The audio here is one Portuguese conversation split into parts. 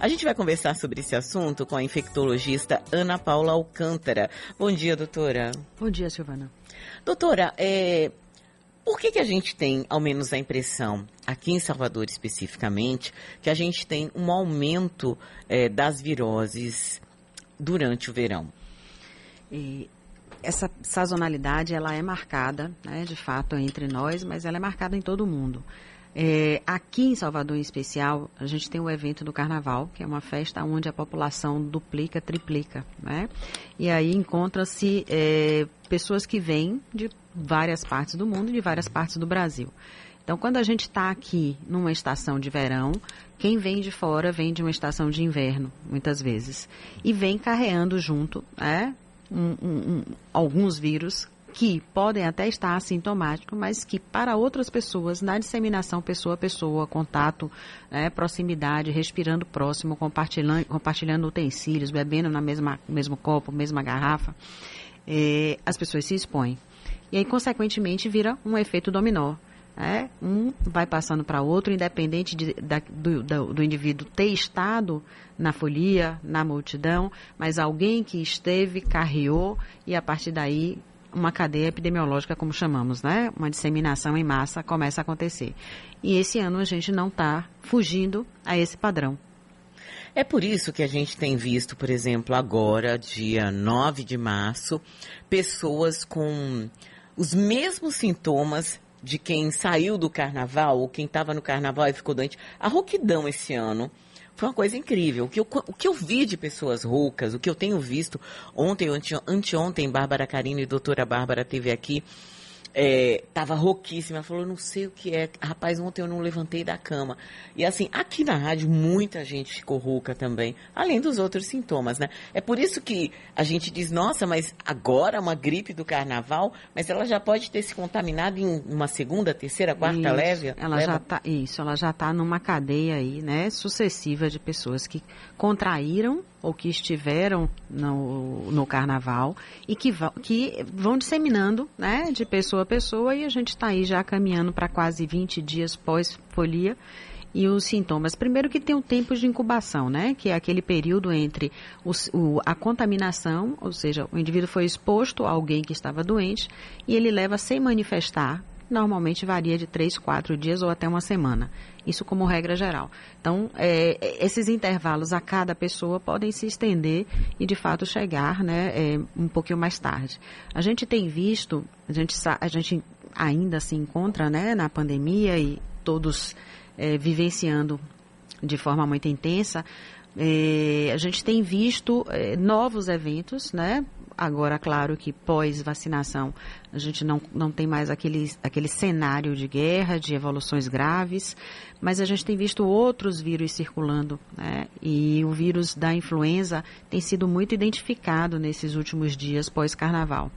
A gente vai conversar sobre esse assunto com a infectologista Ana Paula Alcântara. Bom dia, doutora. Bom dia, Silvana. Doutora, é, por que, que a gente tem, ao menos a impressão, aqui em Salvador especificamente, que a gente tem um aumento é, das viroses durante o verão? E essa sazonalidade ela é marcada, né, de fato, entre nós, mas ela é marcada em todo o mundo. É, aqui em Salvador, em especial, a gente tem o evento do Carnaval, que é uma festa onde a população duplica, triplica, né? E aí encontra-se é, pessoas que vêm de várias partes do mundo e de várias partes do Brasil. Então, quando a gente está aqui numa estação de verão, quem vem de fora vem de uma estação de inverno, muitas vezes, e vem carreando junto, né, um, um, um, alguns vírus que podem até estar assintomáticos, mas que para outras pessoas, na disseminação pessoa a pessoa, contato, né, proximidade, respirando próximo, compartilhando, compartilhando utensílios, bebendo na mesma mesmo copo, mesma garrafa, é, as pessoas se expõem. E aí, consequentemente, vira um efeito dominó. É, um vai passando para outro, independente de, da, do, do, do, indivíduo ter estado na folia, na multidão, mas alguém que esteve, carreou e a partir daí uma cadeia epidemiológica, como chamamos, né? Uma disseminação em massa começa a acontecer. E esse ano a gente não está fugindo a esse padrão. É por isso que a gente tem visto, por exemplo, agora, dia 9 de março, pessoas com os mesmos sintomas de quem saiu do carnaval ou quem estava no carnaval e ficou doente. A rouquidão esse ano foi uma coisa incrível. O que, eu, o que eu vi de pessoas roucas, o que eu tenho visto ontem, ante, anteontem, Bárbara Carino e doutora Bárbara teve aqui é, tava rouquíssima, falou, não sei o que é. Rapaz, ontem eu não levantei da cama. E assim, aqui na rádio, muita gente ficou rouca também, além dos outros sintomas, né? É por isso que a gente diz, nossa, mas agora uma gripe do carnaval, mas ela já pode ter se contaminado em uma segunda, terceira, quarta isso, leve? Ela leva? já tá, isso, ela já está numa cadeia aí, né, sucessiva de pessoas que contraíram ou que estiveram no, no carnaval e que, vão, que vão disseminando, né, de pessoa a pessoa e a gente está aí já caminhando para quase 20 dias pós-folia e os sintomas. Primeiro que tem o tempo de incubação, né? Que é aquele período entre o, a contaminação, ou seja, o indivíduo foi exposto a alguém que estava doente e ele leva sem manifestar normalmente varia de três, quatro dias ou até uma semana. Isso como regra geral. Então, é, esses intervalos a cada pessoa podem se estender e, de fato, chegar né, é, um pouquinho mais tarde. A gente tem visto, a gente, a gente ainda se encontra né, na pandemia e todos é, vivenciando de forma muito intensa, é, a gente tem visto é, novos eventos, né? Agora, claro que pós-vacinação a gente não, não tem mais aquele, aquele cenário de guerra, de evoluções graves, mas a gente tem visto outros vírus circulando, né? E o vírus da influenza tem sido muito identificado nesses últimos dias pós-carnaval.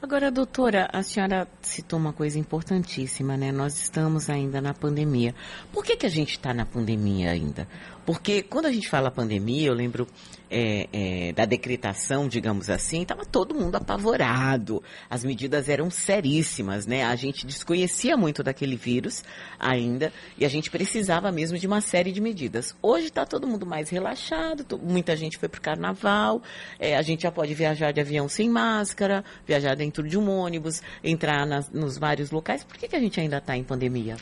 Agora, doutora, a senhora citou uma coisa importantíssima, né? Nós estamos ainda na pandemia. Por que, que a gente está na pandemia ainda? Porque quando a gente fala pandemia, eu lembro é, é, da decretação, digamos assim, estava todo mundo apavorado. As medidas eram seríssimas, né? A gente desconhecia muito daquele vírus ainda e a gente precisava mesmo de uma série de medidas. Hoje está todo mundo mais relaxado, muita gente foi para o carnaval, é, a gente já pode viajar de avião sem máscara, viajar dentro de um ônibus, entrar nas, nos vários locais. Por que, que a gente ainda está em pandemia?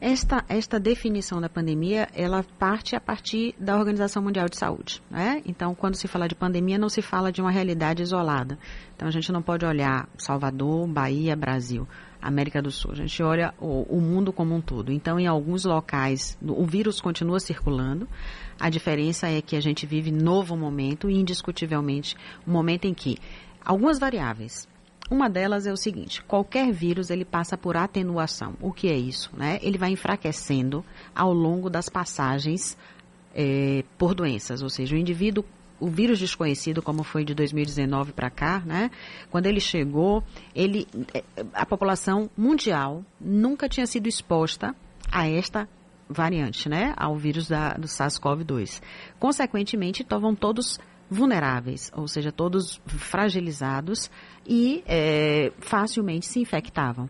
Esta, esta definição da pandemia, ela parte a partir da Organização Mundial de Saúde. Né? Então, quando se fala de pandemia, não se fala de uma realidade isolada. Então, a gente não pode olhar Salvador, Bahia, Brasil, América do Sul. A gente olha o, o mundo como um todo. Então, em alguns locais, o vírus continua circulando. A diferença é que a gente vive novo momento, indiscutivelmente, um momento em que algumas variáveis, uma delas é o seguinte: qualquer vírus ele passa por atenuação. O que é isso? Né? Ele vai enfraquecendo ao longo das passagens é, por doenças, ou seja, o indivíduo o vírus desconhecido, como foi de 2019 para cá, né? Quando ele chegou, ele, é, a população mundial nunca tinha sido exposta a esta variante, né? Ao vírus da, do SARS-CoV-2. Consequentemente, estavam todos vulneráveis, ou seja, todos fragilizados e é, facilmente se infectavam.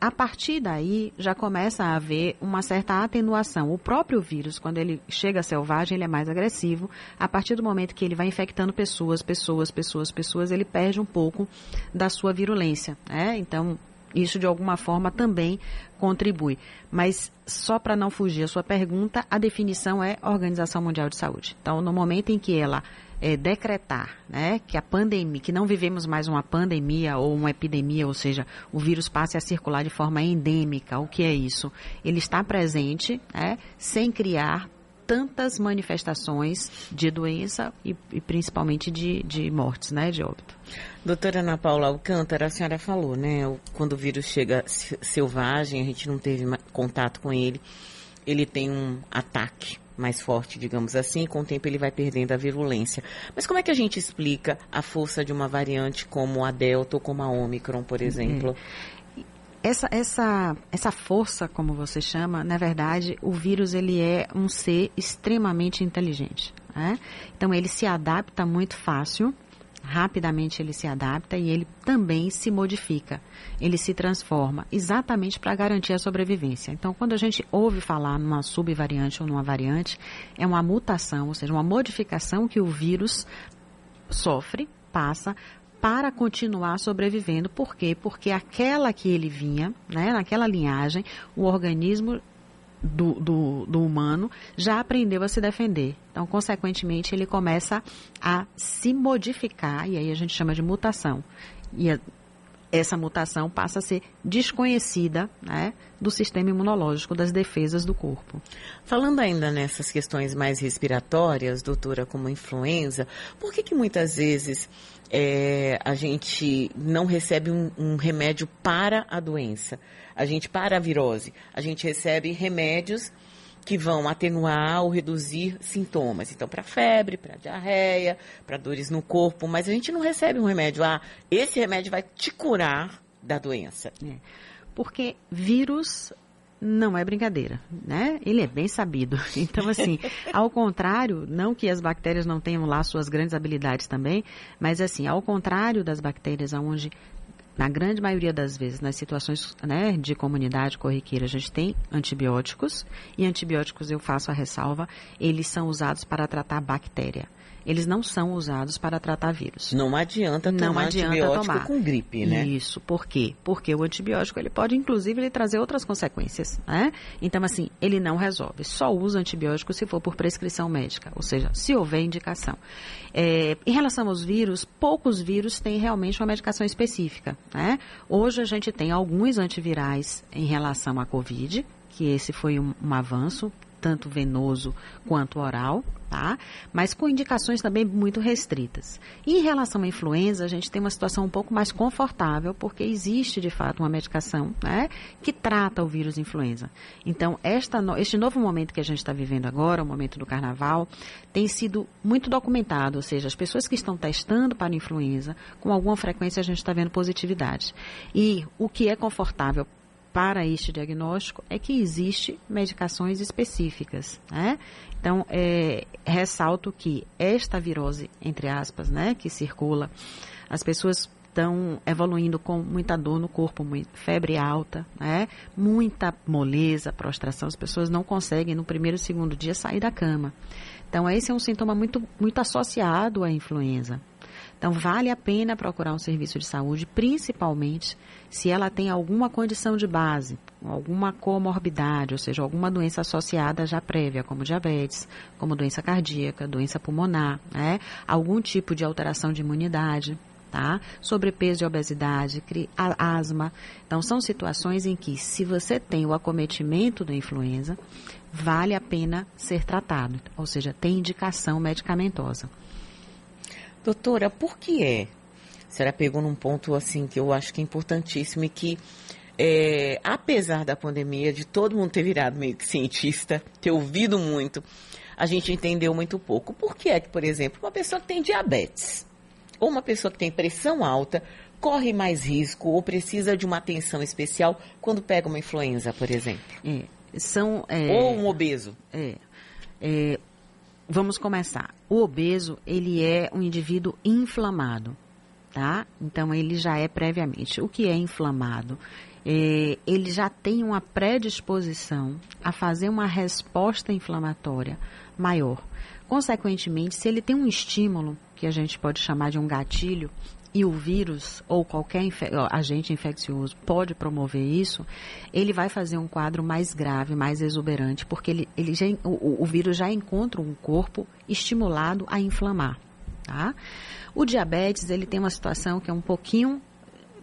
A partir daí já começa a haver uma certa atenuação. O próprio vírus, quando ele chega selvagem, ele é mais agressivo. A partir do momento que ele vai infectando pessoas, pessoas, pessoas, pessoas, ele perde um pouco da sua virulência. Né? Então, isso de alguma forma também contribui. Mas só para não fugir a sua pergunta, a definição é Organização Mundial de Saúde. Então, no momento em que ela é, decretar né, que a pandemia, que não vivemos mais uma pandemia ou uma epidemia, ou seja, o vírus passe a circular de forma endêmica. O que é isso? Ele está presente, né, sem criar tantas manifestações de doença e, e principalmente de, de mortes, né, de óbito. Doutora Ana Paula Alcântara, a senhora falou, né, quando o vírus chega selvagem, a gente não teve contato com ele, ele tem um ataque mais forte, digamos assim, e com o tempo ele vai perdendo a virulência. Mas como é que a gente explica a força de uma variante como a Delta ou como a Omicron, por exemplo? Essa, essa, essa força, como você chama, na verdade, o vírus ele é um ser extremamente inteligente. Né? Então ele se adapta muito fácil rapidamente ele se adapta e ele também se modifica, ele se transforma, exatamente para garantir a sobrevivência. Então, quando a gente ouve falar numa subvariante ou numa variante, é uma mutação, ou seja, uma modificação que o vírus sofre, passa para continuar sobrevivendo. Por quê? Porque aquela que ele vinha, né, naquela linhagem, o organismo do, do, do, humano já aprendeu a se defender. Então, consequentemente, ele começa a se modificar, e aí a gente chama de mutação. E a, essa mutação passa a ser desconhecida né, do sistema imunológico, das defesas do corpo. Falando ainda nessas questões mais respiratórias, doutora, como influenza, por que, que muitas vezes é, a gente não recebe um, um remédio para a doença? a gente para a virose, a gente recebe remédios que vão atenuar ou reduzir sintomas. Então, para febre, para diarreia, para dores no corpo, mas a gente não recebe um remédio. Ah, esse remédio vai te curar da doença. É. Porque vírus não é brincadeira, né? Ele é bem sabido. Então, assim, ao contrário, não que as bactérias não tenham lá suas grandes habilidades também, mas assim, ao contrário das bactérias onde na grande maioria das vezes, nas situações né, de comunidade corriqueira, a gente tem antibióticos, e antibióticos, eu faço a ressalva, eles são usados para tratar bactéria eles não são usados para tratar vírus. Não adianta tomar não adianta antibiótico tomar. com gripe, né? Isso, por quê? Porque o antibiótico ele pode inclusive ele trazer outras consequências, né? Então assim, ele não resolve. Só usa antibiótico se for por prescrição médica, ou seja, se houver indicação. É, em relação aos vírus, poucos vírus têm realmente uma medicação específica, né? Hoje a gente tem alguns antivirais em relação à COVID, que esse foi um, um avanço, tanto venoso quanto oral, tá? Mas com indicações também muito restritas. Em relação à influenza, a gente tem uma situação um pouco mais confortável, porque existe de fato uma medicação, né, que trata o vírus influenza. Então, esta, este novo momento que a gente está vivendo agora, o momento do carnaval, tem sido muito documentado, ou seja, as pessoas que estão testando para influenza, com alguma frequência a gente está vendo positividade. E o que é confortável para este diagnóstico é que existe medicações específicas, né? Então, é, ressalto que esta virose, entre aspas, né, que circula, as pessoas estão evoluindo com muita dor no corpo, febre alta, né? muita moleza, prostração. As pessoas não conseguem, no primeiro e segundo dia, sair da cama. Então, esse é um sintoma muito, muito associado à influenza. Então, vale a pena procurar um serviço de saúde, principalmente se ela tem alguma condição de base, alguma comorbidade, ou seja, alguma doença associada já prévia, como diabetes, como doença cardíaca, doença pulmonar, né? algum tipo de alteração de imunidade. Tá? Sobrepeso e obesidade, asma. Então, são situações em que, se você tem o acometimento da influenza, vale a pena ser tratado, ou seja, tem indicação medicamentosa. Doutora, por que é? A senhora pegou num ponto assim que eu acho que é importantíssimo e que é, apesar da pandemia, de todo mundo ter virado meio que cientista, ter ouvido muito, a gente entendeu muito pouco. Por que é que, por exemplo, uma pessoa que tem diabetes ou uma pessoa que tem pressão alta corre mais risco ou precisa de uma atenção especial quando pega uma influenza, por exemplo? É, são, é, ou um obeso? É, é vamos começar. O obeso, ele é um indivíduo inflamado, tá? Então, ele já é previamente. O que é inflamado? É, ele já tem uma predisposição a fazer uma resposta inflamatória maior. Consequentemente, se ele tem um estímulo, que a gente pode chamar de um gatilho, e o vírus ou qualquer agente infeccioso pode promover isso, ele vai fazer um quadro mais grave, mais exuberante, porque ele, ele já, o, o vírus já encontra um corpo estimulado a inflamar. Tá? O diabetes ele tem uma situação que é um pouquinho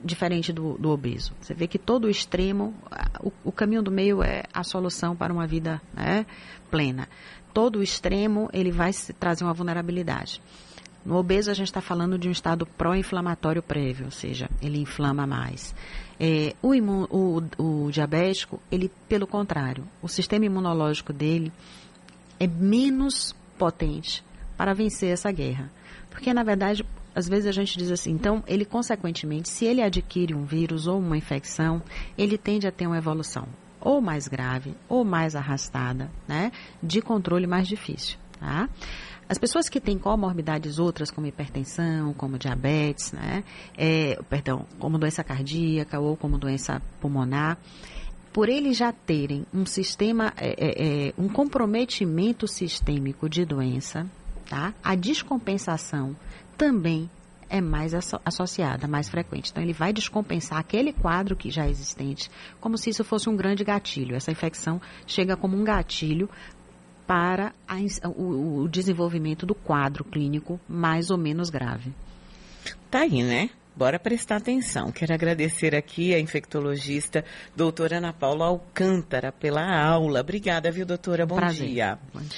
diferente do, do obeso. Você vê que todo o extremo, o, o, caminho do meio é a solução para uma vida né, plena. Todo o extremo ele vai trazer uma vulnerabilidade. No obeso, a gente está falando de um estado pró-inflamatório prévio, ou seja, ele inflama mais. É, o, o, o diabético, ele, pelo contrário, o sistema imunológico dele é menos potente para vencer essa guerra. Porque, na verdade, às vezes a gente diz assim, então, ele, consequentemente, se ele adquire um vírus ou uma infecção, ele tende a ter uma evolução ou mais grave ou mais arrastada, né, de controle mais difícil, tá? As pessoas que têm comorbidades outras, como hipertensão, como diabetes, né? É, perdão, como doença cardíaca ou como doença pulmonar, por eles já terem um sistema, é, é, é, um comprometimento sistêmico de doença, tá? A descompensação também é mais associada, mais frequente. Então, ele vai descompensar aquele quadro que já é existente, como se isso fosse um grande gatilho. Essa infecção chega como um gatilho para a, o, o desenvolvimento do quadro clínico mais ou menos grave. Tá aí, né? Bora prestar atenção. Quero agradecer aqui a infectologista doutora Ana Paula Alcântara pela aula. Obrigada, viu, doutora? Bom Prazer. dia. Bom dia.